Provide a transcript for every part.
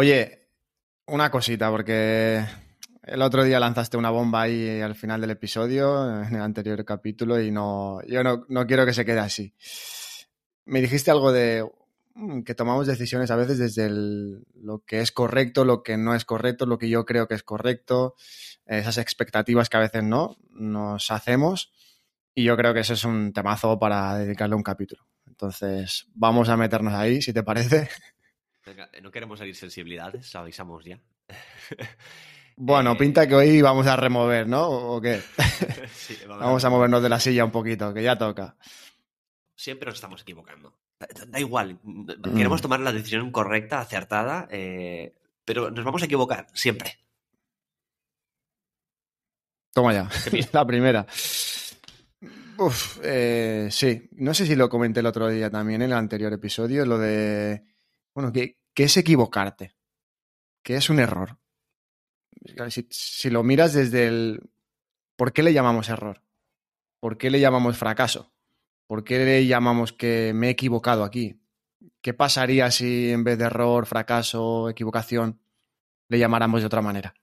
Oye, una cosita, porque el otro día lanzaste una bomba ahí al final del episodio, en el anterior capítulo, y no, yo no, no quiero que se quede así. Me dijiste algo de mm, que tomamos decisiones a veces desde lo que es correcto, lo que no es correcto, lo que yo creo que es correcto, esas expectativas que a veces no nos hacemos. Y yo creo que eso es un temazo para dedicarle un capítulo. Entonces, vamos a meternos ahí, si te parece. Venga, no queremos salir sensibilidades, avisamos ya. Bueno, Eh, pinta que hoy vamos a remover, ¿no? ¿O qué? sí, Vamos a movernos de la silla un poquito, que ya toca. Siempre nos estamos equivocando. Da, da igual. Queremos Mm. tomar la decisión correcta, acertada, eh, pero nos vamos a equivocar, siempre. Toma ya, bien. la primera. Uf, eh, sí, no sé si lo comenté el otro día también en el anterior episodio, lo de, bueno, ¿qué, qué es equivocarte? ¿Qué es un error? Si, si lo miras desde el... ¿Por qué le llamamos error? ¿Por qué le llamamos fracaso? ¿Por qué le llamamos que me he equivocado aquí? ¿Qué pasaría si en vez de error, fracaso, equivocación, le llamáramos de otra manera?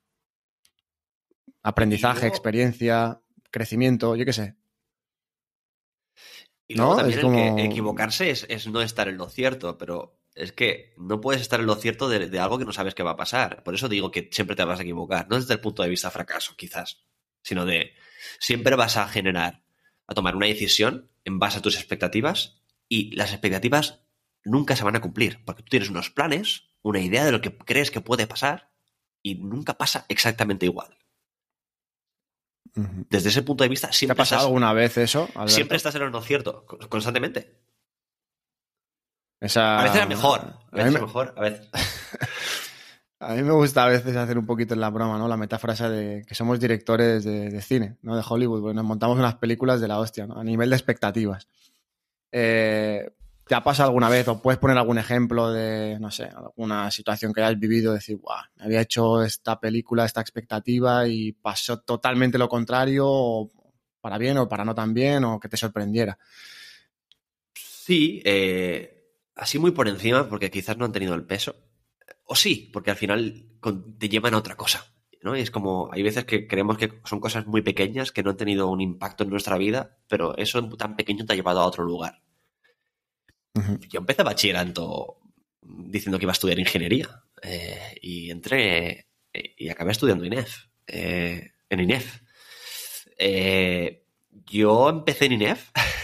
Aprendizaje, luego- experiencia, crecimiento, yo qué sé. Y luego ¿No? también Es el que equivocarse es, es no estar en lo cierto, pero es que no puedes estar en lo cierto de, de algo que no sabes que va a pasar. Por eso digo que siempre te vas a equivocar, no desde el punto de vista fracaso, quizás, sino de siempre vas a generar, a tomar una decisión en base a tus expectativas y las expectativas nunca se van a cumplir, porque tú tienes unos planes, una idea de lo que crees que puede pasar y nunca pasa exactamente igual. Desde ese punto de vista, ¿Te ha siempre pasado estás, alguna vez eso? Alberto? siempre estás en lo cierto, con- constantemente. Esa- A veces era mejor, a A mí, veces era mejor, a veces. a mí me gusta a veces hacer un poquito en la broma, ¿no? La metáfora esa de que somos directores de, de cine, ¿no? De Hollywood, porque nos montamos unas películas de la hostia, ¿no? A nivel de expectativas. Eh, ¿Te ha pasado alguna vez o puedes poner algún ejemplo de, no sé, alguna situación que hayas vivido, decir, guau, me había hecho esta película, esta expectativa y pasó totalmente lo contrario, o para bien o para no tan bien, o que te sorprendiera? Sí, eh, así muy por encima, porque quizás no han tenido el peso. O sí, porque al final te llevan a otra cosa. ¿no? Y es como, hay veces que creemos que son cosas muy pequeñas que no han tenido un impacto en nuestra vida, pero eso tan pequeño te ha llevado a otro lugar. Yo empecé bachillerato diciendo que iba a estudiar ingeniería eh, y entré eh, y acabé estudiando INEF, eh, en INEF. Yo empecé en INEF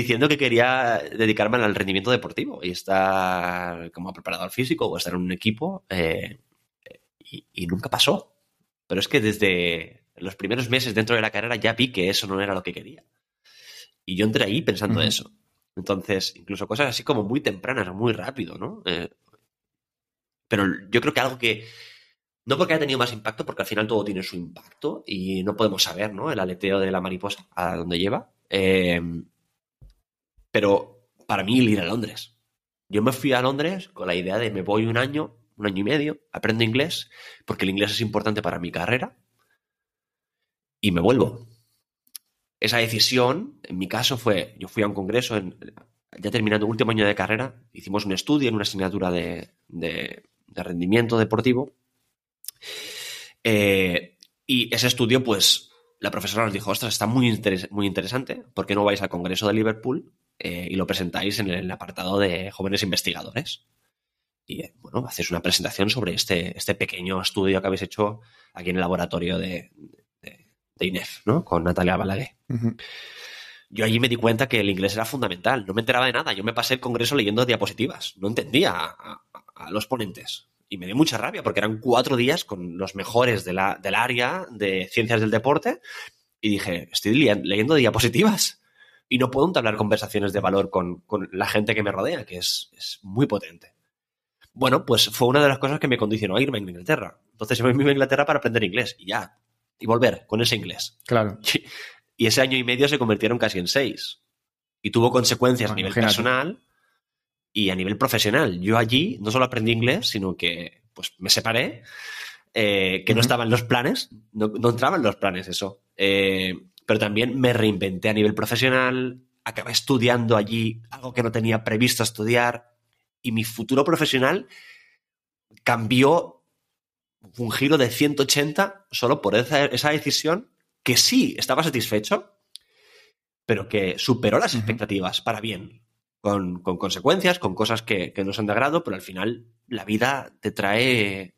diciendo que quería dedicarme al rendimiento deportivo y estar como preparador físico o estar en un equipo eh, y, y nunca pasó. Pero es que desde los primeros meses dentro de la carrera ya vi que eso no era lo que quería. Y yo entré ahí pensando eso. Entonces, incluso cosas así como muy tempranas, muy rápido, ¿no? Eh, pero yo creo que algo que. No porque haya tenido más impacto, porque al final todo tiene su impacto y no podemos saber, ¿no? El aleteo de la mariposa, a dónde lleva. Eh, pero para mí, el ir a Londres. Yo me fui a Londres con la idea de me voy un año, un año y medio, aprendo inglés, porque el inglés es importante para mi carrera, y me vuelvo. Esa decisión, en mi caso, fue, yo fui a un congreso, ya terminando el último año de carrera, hicimos un estudio en una asignatura de, rendimiento deportivo, eh, y ese estudio, pues, la profesora nos dijo, ostras, está muy, muy interesante, ¿por qué no vais al Congreso de Liverpool eh, y lo presentáis en el apartado de jóvenes investigadores? Y, eh, bueno, hacéis una presentación sobre este, este pequeño estudio que habéis hecho aquí en el laboratorio de, de, de INEF, ¿no? Con Natalia Balaguer. Yo allí me di cuenta que el inglés era fundamental, no me enteraba de nada, yo me pasé el congreso leyendo diapositivas, no entendía a, a- a los ponentes. Y me dio mucha rabia porque eran cuatro días con los mejores de la, del área de ciencias del deporte y dije, estoy leyendo diapositivas y no puedo entablar conversaciones de valor con, con la gente que me rodea, que es, es muy potente. Bueno, pues fue una de las cosas que me condicionó a irme a Inglaterra. Entonces yo me iba a Inglaterra para aprender inglés y ya, y volver con ese inglés. Claro. Y ese año y medio se convirtieron casi en seis. Y tuvo consecuencias a nivel personal y a nivel profesional. Yo allí no solo aprendí inglés, sino que pues me separé, eh, que no Ujú. estaba en los planes, no, no entraba en los planes eso. Eh, pero también me reinventé a nivel profesional, acabé estudiando allí algo que no tenía previsto estudiar y mi futuro profesional cambió un giro de 180 solo por esa, decisión que sí estaba satisfecho, pero que superó las expectativas para bien, con, consecuencias, con cosas que, que, no son de agrado, pero al final la vida te trae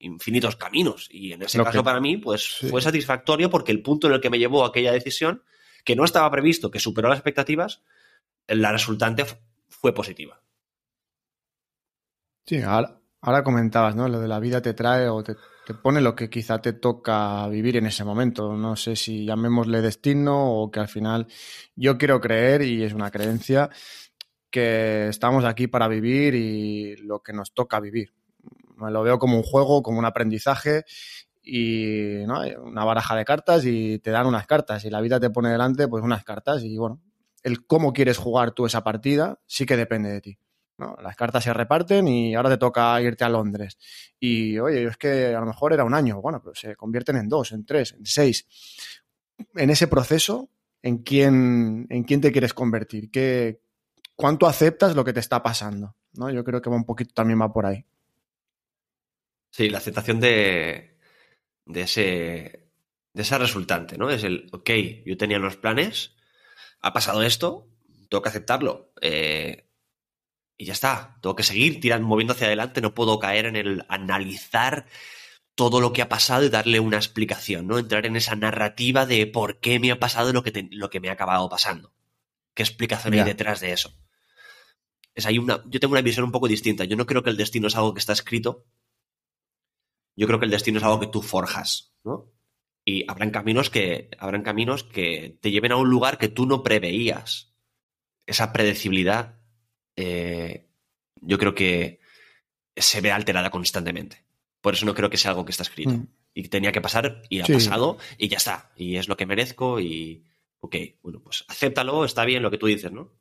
infinitos caminos. Y en ese caso, para mí, pues fue satisfactorio porque el punto en el que me llevó aquella decisión, que no estaba previsto, que superó las expectativas, la resultante fue positiva. Sí, ahora, comentabas, ¿no? Lo de la vida te trae o te, te, pone lo que quizá te toca vivir en ese momento. No sé si llamémosle destino o que al final yo quiero creer, y es una creencia, que estamos aquí para vivir y lo que nos toca vivir lo veo como un juego, como un aprendizaje y ¿no? una baraja de cartas y te dan unas cartas y la vida te pone delante pues unas cartas y bueno, el cómo quieres jugar tú esa partida sí que depende de ti. Las cartas se reparten y ahora te toca irte a Londres. Y oye, es que a lo mejor era un año, bueno, pero se convierten en dos, en tres, en seis. En ese proceso, ¿en quién, en quién te quieres convertir? ¿Qué, ¿Cuánto aceptas lo que te está pasando? ¿no? Yo creo que va un poquito también va por ahí. Sí, la aceptación de, de ese de esa resultante, ¿no? Es el, ok, yo tenía unos planes, ha pasado esto, tengo que aceptarlo. Eh, y ya está, tengo que seguir tirando, moviendo hacia adelante, no puedo caer en el analizar todo lo que ha pasado y darle una explicación, ¿no? Entrar en esa narrativa de por qué me ha pasado lo que, lo que me ha acabado pasando. ¿Qué explicación hay detrás de eso? Es una, yo tengo una visión un poco distinta. Yo no creo que el destino es algo que está escrito, yo creo que el destino es algo que tú forjas, ¿no? Y habrán caminos que, habrán caminos que te lleven a un lugar que tú no preveías. Esa predecibilidad, eh, yo creo que se ve alterada constantemente. Por eso no creo que sea algo que está escrito. Mm. Y tenía que pasar y ha pasado y ya está. Y es lo que merezco y, ok, bueno, pues acéptalo, está bien lo que tú dices, ¿no?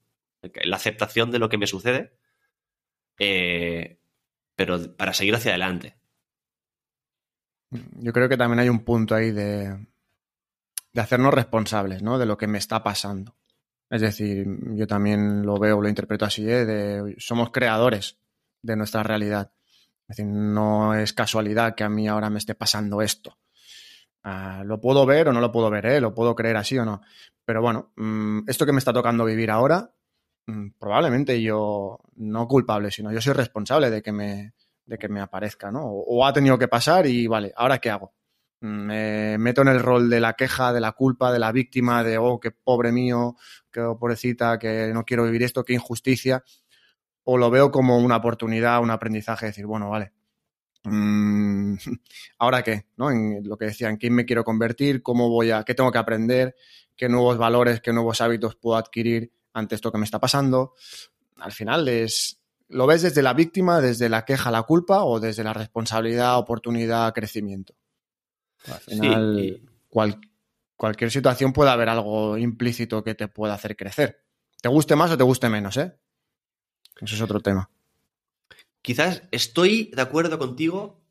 La aceptación de lo que me sucede, eh, pero para seguir hacia adelante. Yo creo que también hay un punto ahí de, de hacernos responsables, ¿no? De lo que me está pasando. Es decir, yo también lo veo, lo interpreto así, ¿eh? somos creadores de nuestra realidad. Es decir, no es casualidad que a mí ahora me esté pasando esto. Ah, lo puedo ver o no lo puedo ver, ¿eh? lo puedo creer así o no. Pero bueno, mm, esto que me está tocando vivir ahora, mm, probablemente yo, no culpable, sino yo soy responsable de que me, de que me aparezca, ¿no? O, ha tenido que pasar y vale, ¿ahora qué hago? Me meto en el rol de la queja, de la culpa, de la víctima, de, oh, qué pobre mío, qué pobrecita, que no quiero vivir esto, qué injusticia. O lo veo como una oportunidad, un aprendizaje, decir, bueno, vale, mm, ¿ahora qué? ¿no? En lo que decía, ¿en quién me quiero convertir? ¿Cómo voy a, qué tengo que aprender? ¿Qué nuevos valores, qué nuevos hábitos puedo adquirir ante esto que me está pasando? Al final es, ¿Lo ves desde la víctima, desde la queja, la culpa o desde la responsabilidad, oportunidad, crecimiento? Al final, cualquier situación puede haber algo implícito que te pueda hacer crecer. Te guste más o te guste menos, ¿eh? Eso es otro tema. Quizás estoy de acuerdo contigo,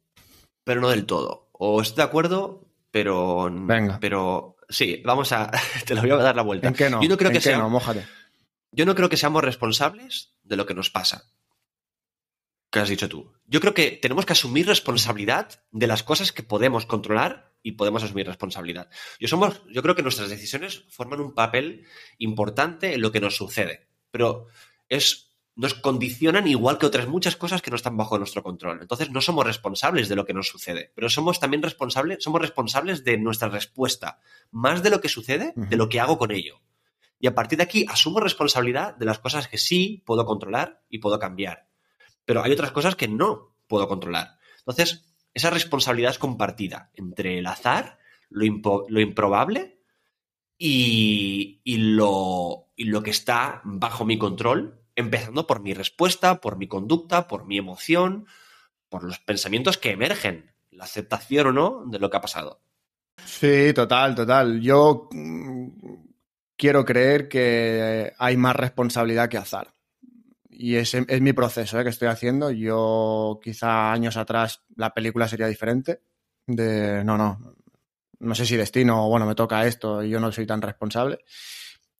pero no del todo. O estoy de acuerdo, pero. Venga. Pero. Sí, vamos a. Te lo voy a dar la vuelta. ¿En qué no? Yo no creo que no? Mójate. Yo no creo que seamos responsables de lo que nos pasa que has dicho tú. Yo creo que tenemos que asumir responsabilidad de las cosas que podemos controlar y podemos asumir responsabilidad. Yo, somos, yo creo que nuestras decisiones forman un papel importante en lo que nos sucede, pero es, nos condicionan igual que otras muchas cosas que no están bajo nuestro control. Entonces no somos responsables de lo que nos sucede, pero somos también responsables, somos responsables de nuestra respuesta, más de lo que sucede, de lo que hago con ello. Y a partir de aquí asumo responsabilidad de las cosas que sí puedo controlar y puedo cambiar pero hay otras cosas que no puedo controlar. Entonces, esa responsabilidad es compartida entre el azar, lo, improbable y, lo, lo que está bajo mi control, empezando por mi respuesta, por mi conducta, por mi emoción, por los pensamientos que emergen, la aceptación o no de lo que ha pasado. Sí, total, total. Yo mm, quiero creer que hay más responsabilidad que azar y es, es mi proceso ¿eh? que estoy haciendo. Yo quizá años atrás la película sería diferente. De, no, no, no sé si destino o bueno, me toca esto y yo no soy tan responsable.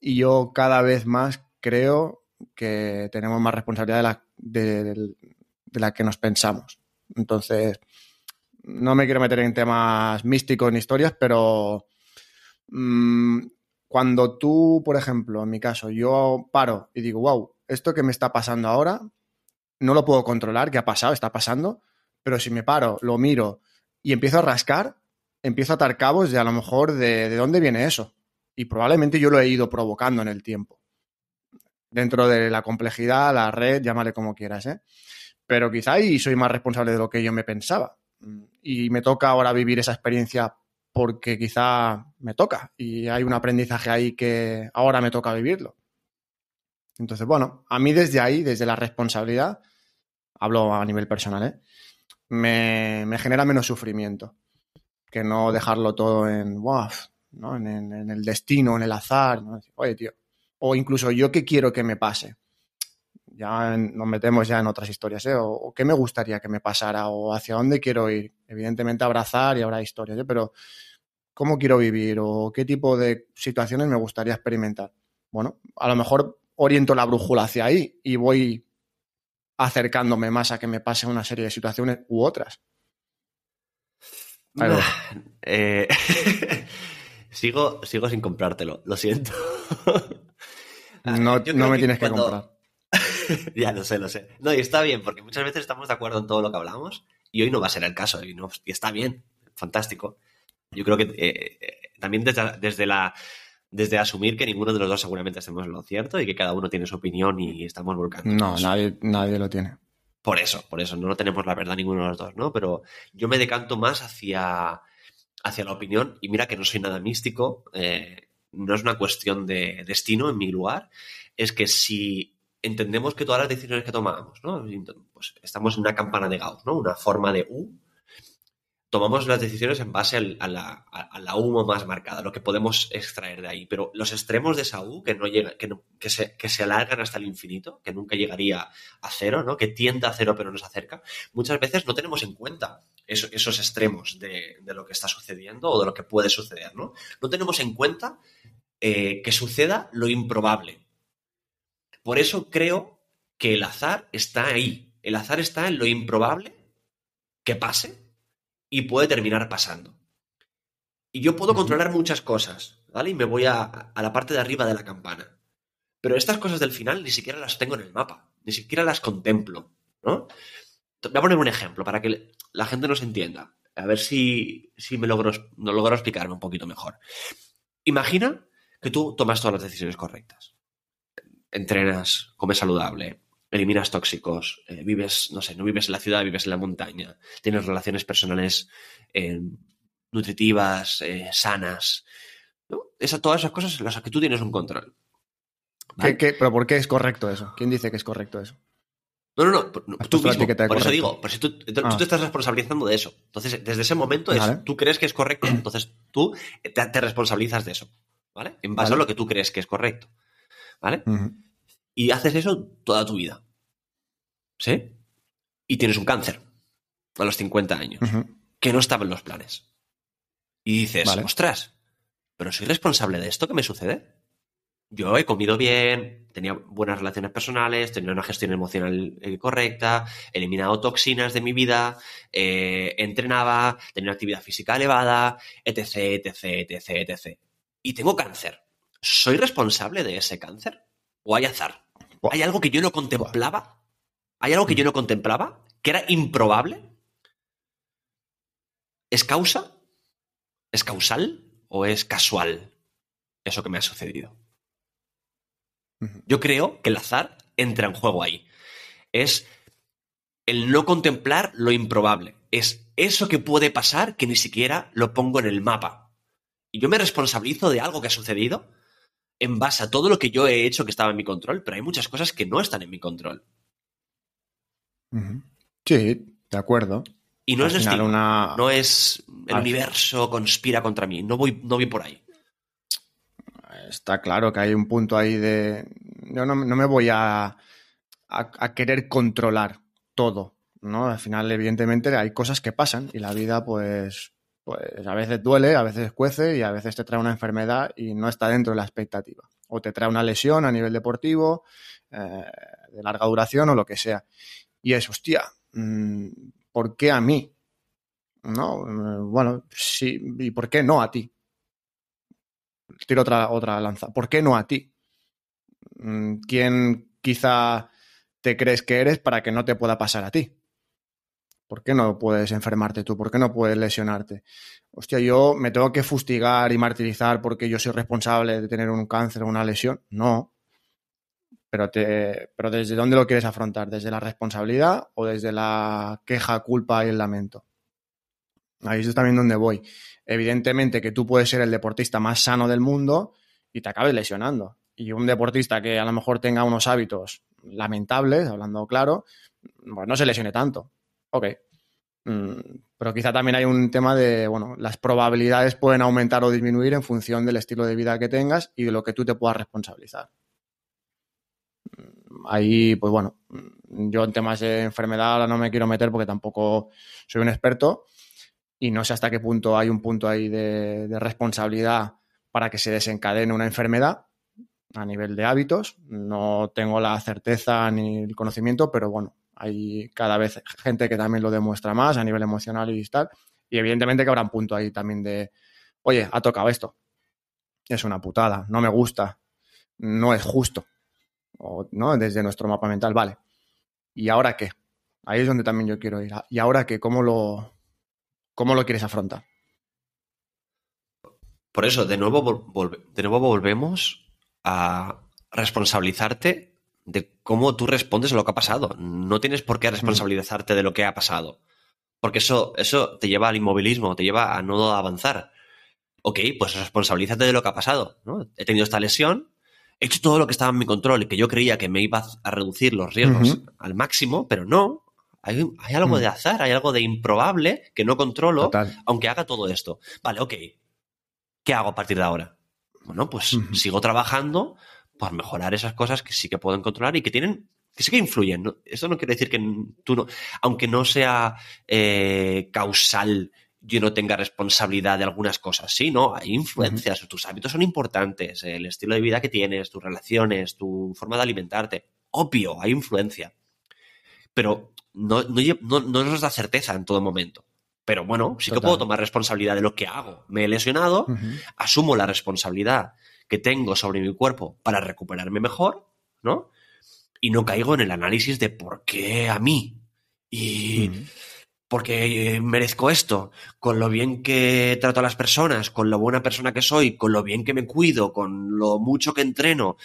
Y yo cada vez más creo que tenemos más responsabilidad de la, de, la que nos pensamos. Entonces, no me quiero meter en temas místicos ni historias, pero mmm, cuando tú, por ejemplo, en mi caso, yo paro y digo, wow, esto que me está pasando ahora, no lo puedo controlar, ¿qué ha pasado? Está pasando, pero si me paro, lo miro y empiezo a rascar, empiezo a atar cabos de a lo mejor de, de dónde viene eso. Y probablemente yo lo he ido provocando en el tiempo. Dentro de la complejidad, la red, llámale como quieras, ¿eh? Pero quizá ahí soy más responsable de lo que yo me pensaba. Y me toca ahora vivir esa experiencia porque quizá me toca y hay un aprendizaje ahí que ahora me toca vivirlo. Entonces, bueno, a mí desde ahí, desde la responsabilidad, hablo a nivel personal, ¿eh? me, me, genera menos sufrimiento que no dejarlo todo en, wow, ¿no? En, el destino, en el azar. ¿no? Oye, tío, o incluso yo qué quiero que me pase. Ya nos metemos ya en otras historias, ¿eh? O, o, qué me gustaría que me pasara, o hacia dónde quiero ir. Evidentemente abrazar y habrá historias, ¿eh? pero cómo quiero vivir o qué tipo de situaciones me gustaría experimentar. Bueno, a lo mejor oriento la brújula hacia ahí y voy acercándome más a que me pase una serie de situaciones u otras. Nah, eh, sigo, sigo sin comprártelo, lo siento. no, no me tienes que cuando... comprar. ya lo sé, lo sé. No, y está bien, porque muchas veces estamos de acuerdo en todo lo que hablamos y hoy no va a ser el caso y, no, y está bien, fantástico. Yo creo que eh, eh, también desde, desde, la desde asumir que ninguno de los dos seguramente estemos en lo cierto y que cada uno tiene su opinión y estamos volcando. No, nadie, nadie lo tiene. Por eso, por eso, no tenemos la verdad ninguno de los dos, ¿no? Pero yo me decanto más hacia, hacia la opinión y mira que no soy nada místico, eh, no es una cuestión de destino en mi lugar, es que si entendemos que todas las decisiones que tomamos, ¿no? Pues estamos en una campana de Gauss, ¿no? Una forma de U, tomamos las decisiones en base al, a, la, a, la, humo más marcada, lo que podemos extraer de ahí. Pero los extremos de esa U, que, no llega, que, no, que, se, que se alargan hasta el infinito, que nunca llegaría a cero, ¿no? que tiende a cero pero nos acerca, muchas veces no tenemos en cuenta eso, esos extremos de, de, lo que está sucediendo o de lo que puede suceder. No, no tenemos en cuenta eh, que suceda lo improbable. Por eso creo que el azar está ahí. El azar está en lo improbable que pase y puede terminar pasando. Y yo puedo controlar muchas cosas, ¿vale? Y me voy a, a, la parte de arriba de la campana. Pero estas cosas del final ni siquiera las tengo en el mapa, ni siquiera las contemplo, ¿no? Voy a poner un ejemplo para que la gente nos entienda. A ver si, si me logro, no logro explicarme un poquito mejor. Imagina que tú tomas todas las decisiones correctas. Entrenas, comes saludable, eliminas tóxicos, eh, vives, no sé, no vives en la ciudad, vives en la montaña, tienes relaciones personales eh, nutritivas, eh, sanas. ¿no? Esa, todas esas cosas en las que tú tienes un control. ¿Vale? ¿Qué, qué, pero por qué es correcto eso? ¿Quién dice que es correcto eso? No, no, no, tú mismo, por correcto. eso digo, si tú, tú, ah. tú, te estás responsabilizando de eso. Entonces, desde ese momento es, tú crees que es correcto, entonces tú te, te responsabilizas de eso, ¿vale? En base vale. a lo que tú crees que es correcto, ¿vale? Uh -huh y haces eso toda tu vida. ¿Sí? Y tienes un cáncer a los 50 años, uh -huh. que no estaba en los planes. Y dices, vale. ostras, pero soy responsable de esto que me sucede. Yo he comido bien, tenía buenas relaciones personales, tenía una gestión emocional eh, correcta, he eliminado toxinas de mi vida, eh, entrenaba, tenía una actividad física elevada, etc, etc, etc, etc. Y tengo cáncer. ¿Soy responsable de ese cáncer? ¿O hay azar? ¿Hay algo que yo no contemplaba? ¿Hay algo que yo no contemplaba? ¿Que era improbable? ¿Es causa? ¿Es causal? ¿O es casual eso que me ha sucedido? Yo creo que el azar entra en juego ahí. Es el no contemplar lo improbable. Es eso que puede pasar que ni siquiera lo pongo en el mapa. Y yo me responsabilizo de algo que ha sucedido en base a todo lo que yo he hecho que estaba en mi control, pero hay muchas cosas que no están en mi control. Sí, de acuerdo. Y no Al es destino, una... no es el Al... universo conspira contra mí, no voy, no voy por ahí. Está claro que hay un punto ahí de... Yo no, no me voy a, a, a, querer controlar todo, ¿no? Al final, evidentemente, hay cosas que pasan y la vida, pues, pues a veces duele, a veces cuece y a veces te trae una enfermedad y no está dentro de la expectativa. O te trae una lesión a nivel deportivo, eh, de larga duración o lo que sea. Y es, hostia, mmm, ¿por qué a mí? ¿No? Bueno, sí, ¿y por qué no a ti? Tiro otra, otra lanza. ¿Por qué no a ti? Mm, ¿Quién quizá te crees que eres para que no te pueda pasar a ti? ¿Por qué no puedes enfermarte tú? ¿Por qué no puedes lesionarte? Hostia, yo me tengo que fustigar y martirizar porque yo soy responsable de tener un cáncer o una lesión. No. Pero, te, pero ¿desde dónde lo quieres afrontar? ¿Desde la responsabilidad o desde la queja, culpa y el lamento? Ahí es también donde voy. Evidentemente que tú puedes ser el deportista más sano del mundo y te acabes lesionando. Y un deportista que a lo mejor tenga unos hábitos lamentables, hablando claro, pues no se lesione tanto ok. Mm, pero quizá también hay un tema de, bueno, las probabilidades pueden aumentar o disminuir en función del estilo de vida que tengas y de lo que tú te puedas responsabilizar. Mm, ahí, pues bueno, mm, yo en temas de enfermedad no me quiero meter porque tampoco soy un experto y no sé hasta qué punto hay un punto ahí de, de responsabilidad para que se desencadene una enfermedad a nivel de hábitos. No tengo la certeza ni el conocimiento, pero bueno, hay cada vez gente que también lo demuestra más a nivel emocional y tal. Y evidentemente que habrá un punto ahí también de, oye, ha tocado esto. Es una putada, no me gusta, no es justo. ¿no? Desde nuestro mapa mental, vale. ¿Y ahora qué? Ahí es donde también yo quiero ir. ¿Y ahora qué? ¿Cómo lo, cómo lo quieres afrontar? Por eso, de nuevo volvemos a responsabilizarte de cómo tú respondes a lo que ha pasado. No tienes por qué responsabilizarte de lo que ha pasado. Porque eso, eso te lleva al inmovilismo, te lleva a no avanzar. Ok, pues responsabilízate de lo que ha pasado. ¿no? He tenido esta lesión, he hecho todo lo que estaba en mi control y que yo creía que me iba a reducir los riesgos al máximo, pero no. Hay, algo mm. de azar, hay algo de improbable que no controlo, aunque haga todo esto. Vale, ok. ¿Qué hago a partir de ahora? Bueno, pues sigo trabajando pues mejorar esas cosas que sí que pueden controlar y que tienen, que sí que influyen. ¿no? Esto no quiere decir que tú no, aunque no sea eh, causal, yo no tenga responsabilidad de algunas cosas. Sí, no, hay influencias, tus hábitos son importantes, el estilo de vida que tienes, tus relaciones, tu forma de alimentarte. Obvio, hay influencia. Pero no, no, nos da certeza en todo momento. Pero bueno, sí que puedo tomar responsabilidad de lo que hago. Me he lesionado, asumo la responsabilidad que tengo sobre mi cuerpo para recuperarme mejor, ¿no? Y no caigo en el análisis de por qué a mí y por qué merezco esto, con lo bien que trato a las personas, con lo buena persona que soy, con lo bien que me cuido, con lo mucho que entreno.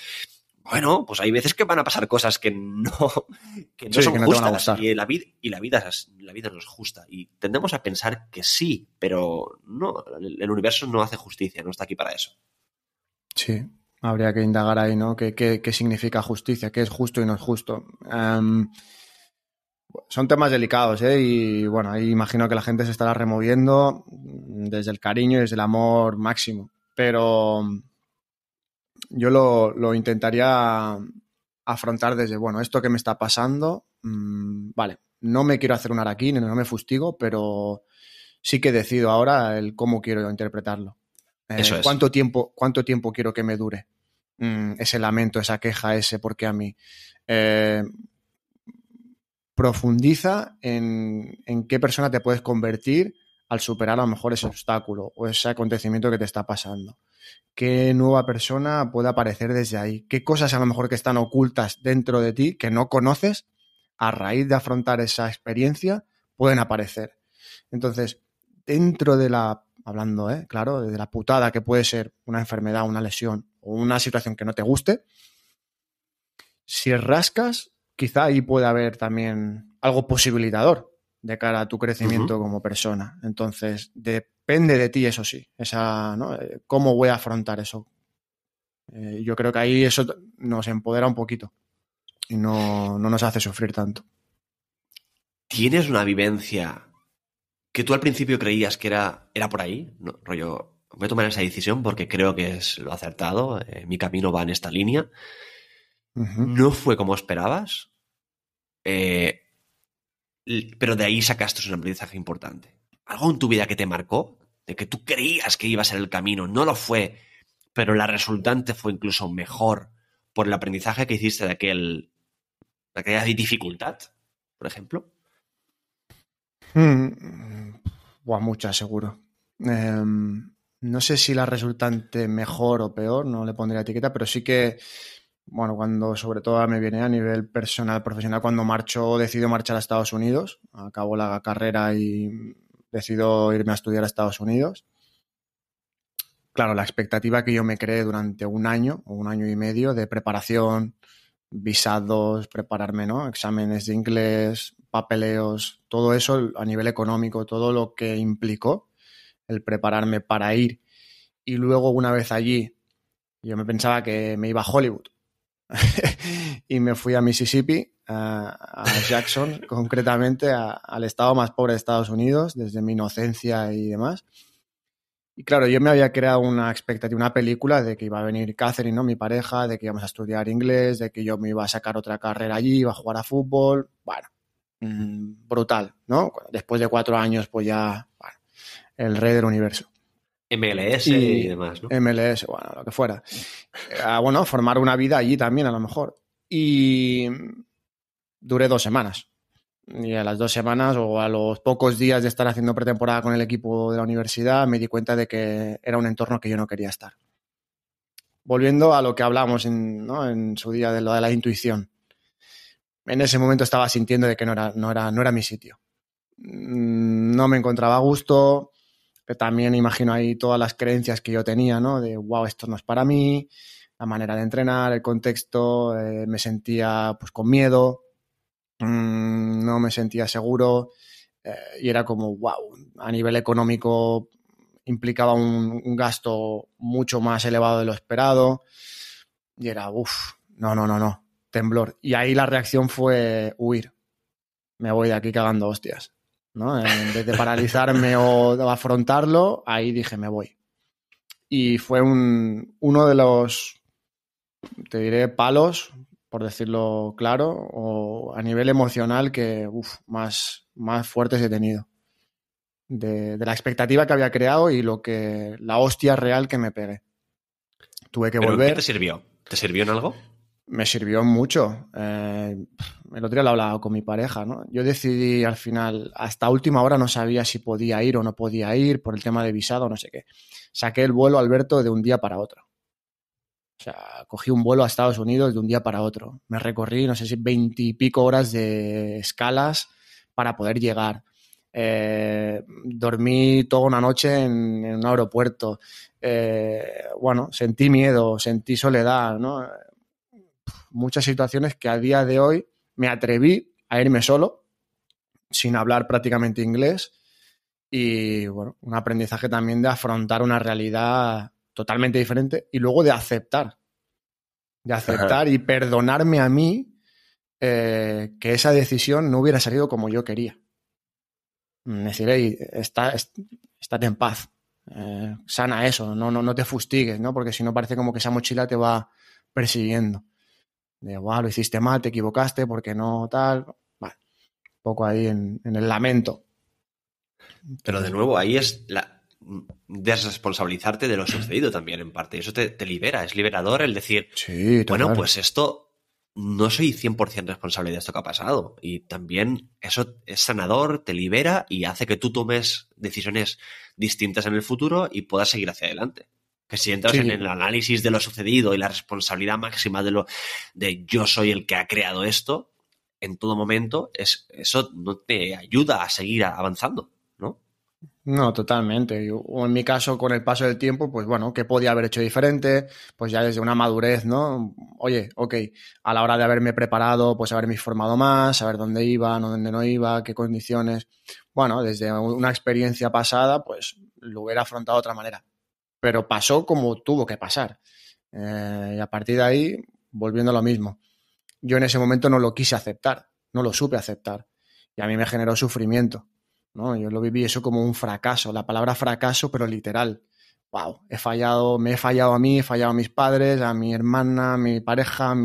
Bueno, pues hay veces que van a pasar cosas que no, que no son justas y la, vida, y la, vida, la vida no es justa. Y tendemos a pensar que sí, pero no, el universo no hace justicia, no está aquí para eso. Sí, habría que indagar ahí, ¿no? ¿Qué, qué, significa justicia? ¿Qué es justo y no es justo? Em, son temas delicados, ¿eh? Y bueno, ahí imagino que la gente se estará removiendo desde el cariño y desde el amor máximo. Pero yo lo, intentaría afrontar desde, bueno, esto que me está pasando, mm, vale, no me quiero hacer un araquín, no me fustigo, pero sí que decido ahora el cómo quiero interpretarlo. Eh, ¿cuánto, tiempo, ¿Cuánto tiempo quiero que me dure mm, ese lamento, esa queja, ese por qué a mí? Eh, profundiza en, en, qué persona te puedes convertir al superar a lo mejor ese obstáculo o ese acontecimiento que te está pasando. ¿Qué nueva persona puede aparecer desde ahí? ¿Qué cosas a lo mejor que están ocultas dentro de ti que no conoces a raíz de afrontar esa experiencia pueden aparecer? Entonces, dentro de la hablando, ¿eh? claro, de la putada que puede ser una enfermedad, una lesión o una situación que no te guste, si rascas, quizá ahí puede haber también algo posibilitador de cara a tu crecimiento como persona. Entonces, depende de ti, eso sí, esa, ¿no? Eh, ¿Cómo voy a afrontar eso? Eh, yo creo que ahí eso nos empodera un poquito y no, no nos hace sufrir tanto. ¿Tienes una vivencia que tú al principio creías que era, era por ahí, no, rollo, voy a tomar esa decisión porque creo que es lo acertado, eh, mi camino va en esta línea. No fue como esperabas, eh, pero de ahí sacaste un aprendizaje importante. Algo en tu vida que te marcó, de que tú creías que iba a ser el camino, no lo fue, pero la resultante fue incluso mejor por el aprendizaje que hiciste de, aquel, de aquella dificultad, por ejemplo. Mm, muchas, seguro. Em, no sé si la resultante mejor o peor, no le pondría etiqueta, pero sí que, bueno, cuando sobre todo me viene a nivel personal, profesional, cuando marcho, decido marchar a Estados Unidos, acabo la carrera y decido irme a estudiar a Estados Unidos. Claro, la expectativa que yo me creé durante un año o un año y medio de preparación, visados, prepararme, ¿no? Exámenes de inglés, papeleos, todo eso a nivel económico, todo lo que implicó el prepararme para ir. Y luego, una vez allí, yo me pensaba que me iba a Hollywood. y me fui a Mississippi, a, Jackson, concretamente al estado más pobre de Estados Unidos, desde mi inocencia y demás. Y claro, yo me había creado una expectativa, una película de que iba a venir Catherine, ¿no? Mi pareja, de que íbamos a estudiar inglés, de que yo me iba a sacar otra carrera allí, iba a jugar a fútbol. Bueno, mm, brutal, ¿no? Después de cuatro años, pues ya, bueno, el rey del universo. MLS y, demás, ¿no? MLS, bueno, lo que fuera. Ah, bueno, formar una vida allí también, a lo mejor. Y duré dos semanas. Y a las dos semanas o a los pocos días de estar haciendo pretemporada con el equipo de la universidad, me di cuenta de que era un entorno que yo no quería estar. Volviendo a lo que hablamos en, ¿no? en su día de lo de la intuición. En ese momento estaba sintiendo de que no era, no era, no era mi sitio. Mm, no me encontraba a gusto, pero también imagino ahí todas las creencias que yo tenía, ¿no? De, wow, esto no es para mí, la manera de entrenar, el contexto, eh, me sentía pues con miedo, Mm, no me sentía seguro eh, y era como, wow, a nivel económico implicaba un, gasto mucho más elevado de lo esperado y era, uff, no, no, no, no, temblor. Y ahí la reacción fue huir. Me voy de aquí cagando hostias. ¿no? En vez de paralizarme o afrontarlo, ahí dije, me voy. Y fue un, uno de los, te diré, palos por decirlo claro, o a nivel emocional que más, más fuertes he tenido. De, la expectativa que había creado y lo que la hostia real que me pegué. Tuve que volver. ¿Qué te sirvió? ¿Te sirvió en algo? Me sirvió mucho. Eh, el otro día lo hablaba con mi pareja, ¿no? Yo decidí al final, hasta última hora no sabía si podía ir o no podía ir por el tema de visado no sé qué. Saqué el vuelo, Alberto, de un día para otro. O sea, cogí un vuelo a Estados Unidos de un día para otro. Me recorrí, no sé si veintipico horas de escalas para poder llegar. Eh, dormí toda una noche en, un aeropuerto. Eh, bueno, sentí miedo, sentí soledad, ¿no? Muchas situaciones que a día de hoy me atreví a irme solo, sin hablar prácticamente inglés. Y bueno, un aprendizaje también de afrontar una realidad totalmente diferente y luego de aceptar, de aceptar y perdonarme a mí eh, que esa decisión no hubiera salido como yo quería. Decir, hey, está, estate en paz, eh, sana eso, no, no, no te fustigues, ¿no? Porque si no parece como que esa mochila te va persiguiendo. De, wow, lo hiciste mal, te equivocaste, porque no tal. Vale, un poco ahí en, en el lamento. Pero de nuevo, ahí es la, desresponsabilizarte de lo sucedido también en parte. Eso te, libera, es liberador el decir, bueno, pues esto no soy 100% responsable de esto que ha pasado. Y también eso es sanador, te libera y hace que tú tomes decisiones distintas en el futuro y puedas seguir hacia adelante. Que si entras en el análisis de lo sucedido y la responsabilidad máxima de lo de yo soy el que ha creado esto, en todo momento, es, eso no te ayuda a seguir avanzando. No, totalmente. O en mi caso, con el paso del tiempo, pues bueno, ¿qué podía haber hecho diferente? Pues ya desde una madurez, ¿no? Oye, ok, a la hora de haberme preparado, pues haberme informado más, saber dónde iba, no dónde no iba, qué condiciones. Bueno, desde una experiencia pasada, pues lo hubiera afrontado de otra manera. Pero pasó como tuvo que pasar. Eh, y a partir de ahí, volviendo a lo mismo. Yo en ese momento no lo quise aceptar, no lo supe aceptar. Y a mí me generó sufrimiento ¿no? Yo lo viví eso como un fracaso, la palabra fracaso, pero literal. Wow, he fallado, me he fallado a mí, he fallado a mis padres, a mi hermana, a mi pareja,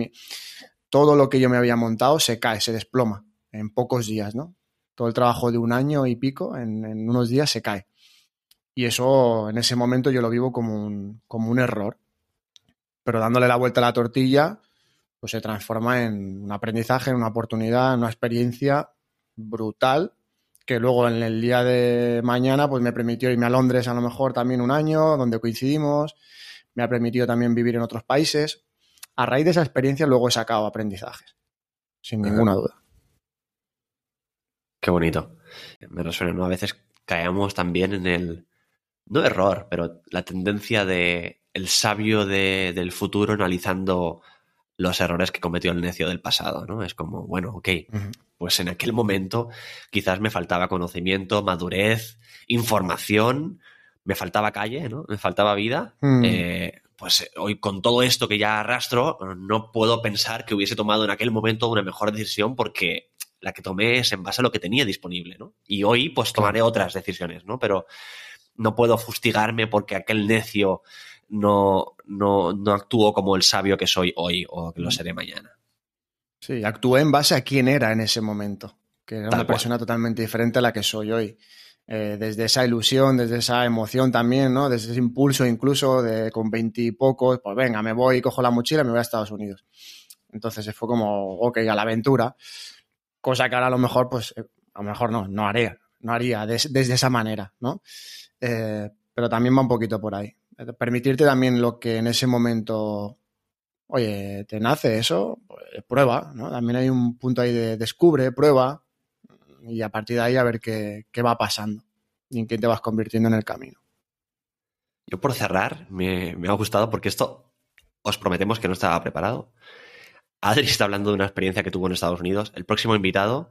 todo lo que yo me había montado se cae, se desploma en pocos días, ¿no? Todo el trabajo de un año y pico, en, unos días se cae. Y eso en ese momento yo lo vivo como un, como un error. Pero dándole la vuelta a la tortilla, pues se transforma en un aprendizaje, en una oportunidad, en una experiencia brutal que luego en el día de mañana pues me permitió irme a Londres a lo mejor también un año, donde coincidimos, me ha permitido también vivir en otros países. A raíz de esa experiencia luego he sacado aprendizajes, sin ninguna duda. Qué bonito. Me resuena, ¿no? A veces caemos también en el, no error, pero la tendencia de el sabio de, del futuro analizando los errores que cometió el necio del pasado, ¿no? Es como, bueno, ok, pues en aquel momento quizás me faltaba conocimiento, madurez, información, me faltaba calle, ¿no? Me faltaba vida. Mm. Eh, pues hoy con todo esto que ya arrastro, no puedo pensar que hubiese tomado en aquel momento una mejor decisión porque la que tomé es en base a lo que tenía disponible, ¿no? Y hoy pues tomaré otras decisiones, ¿no? Pero no puedo fustigarme porque aquel necio no, no, no actuó como el sabio que soy hoy o que lo seré mañana. Sí, actué en base a quién era en ese momento, que era una persona totalmente diferente a la que soy hoy. Eh, desde esa ilusión, desde esa emoción también, ¿no? Desde ese impulso incluso de con veintipocos, pues venga, me voy, cojo la mochila y me voy a Estados Unidos. Entonces fue como, ok, a la aventura cosa que ahora a lo mejor, pues, eh, a lo mejor no, no haría, no haría desde esa manera, ¿no? Eh, pero también va un poquito por ahí. Permitirte también lo que en ese momento, oye, te nace eso, pues, prueba, ¿no? También hay un punto ahí de descubre, prueba, y a partir de ahí a ver qué, qué va pasando y en qué te vas convirtiendo en el camino. Yo por cerrar, me, me ha gustado porque esto os prometemos que no estaba preparado. Adri está hablando de una experiencia que tuvo en Estados Unidos. El próximo invitado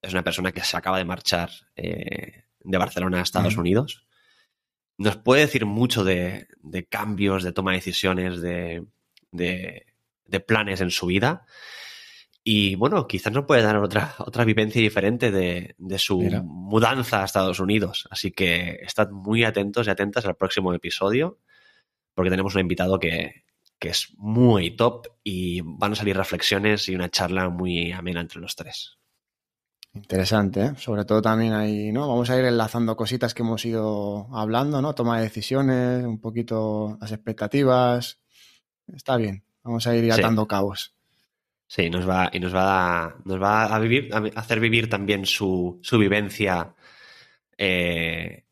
es una persona que se acaba de marchar eh, de Barcelona a Estados Unidos. Nos puede decir mucho de, cambios, de toma de decisiones, de, planes en su vida. Y bueno, quizás nos puede dar otra, otra vivencia diferente de, su mudanza a Estados Unidos. Así que estad muy atentos y atentas al próximo episodio, porque tenemos un invitado que, que es muy top y van a salir reflexiones y una charla muy amena entre los tres. Interesante, ¿eh? sobre todo también ahí, ¿no? Vamos a ir enlazando cositas que hemos ido hablando, ¿no? Toma de decisiones, un poquito las expectativas. Está bien, vamos a ir atando cabos. Sí, nos va, y nos va a, nos va a, vivir, a hacer vivir también su, su vivencia eh,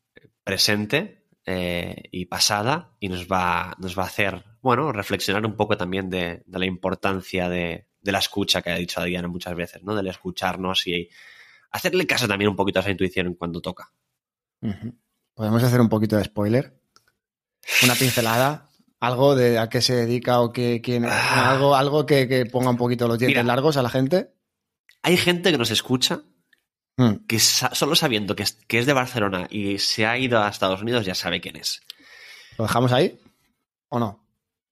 presente eh, y pasada y nos va, nos va a hacer bueno, reflexionar un poco también de, la importancia de, la escucha que ha dicho Adriana muchas veces, ¿no? Del escucharnos y hacerle caso también un poquito a esa intuición cuando toca. ¿Podemos hacer un poquito de spoiler? Una pincelada, algo de a qué se dedica o qué, quién, ah. algo, algo que, ponga un poquito los dientes largos a la gente. Hay gente que nos escucha mm. que solo sabiendo que que es de Barcelona y se ha ido a Estados Unidos ya sabe quién es. ¿Lo dejamos ahí? ¿O no?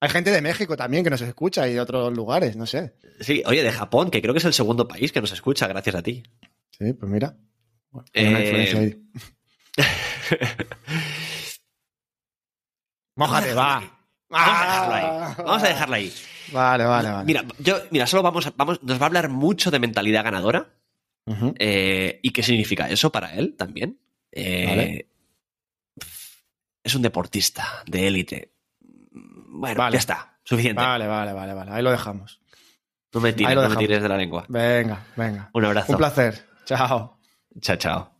Hay gente de México también que nos escucha y de otros lugares, no sé. Sí, oye, de Japón, que creo que es el segundo país que nos escucha, gracias a ti. Sí, pues mira. una influencia ahí. Mójate, va. Vamos a dejarlo ahí. Vamos a dejarlo ahí. Vale, vale, vale. Mira, yo, mira, solo vamos, vamos, nos va a hablar mucho de mentalidad ganadora. Eh, ¿Y qué significa eso para él también? Eh, es un deportista de élite bueno, ya está. Suficiente. Vale, vale, vale, vale. Ahí lo dejamos. No me tires, no me tires de la lengua. Venga, venga. Un abrazo. Un placer. Chao. Chao, chao.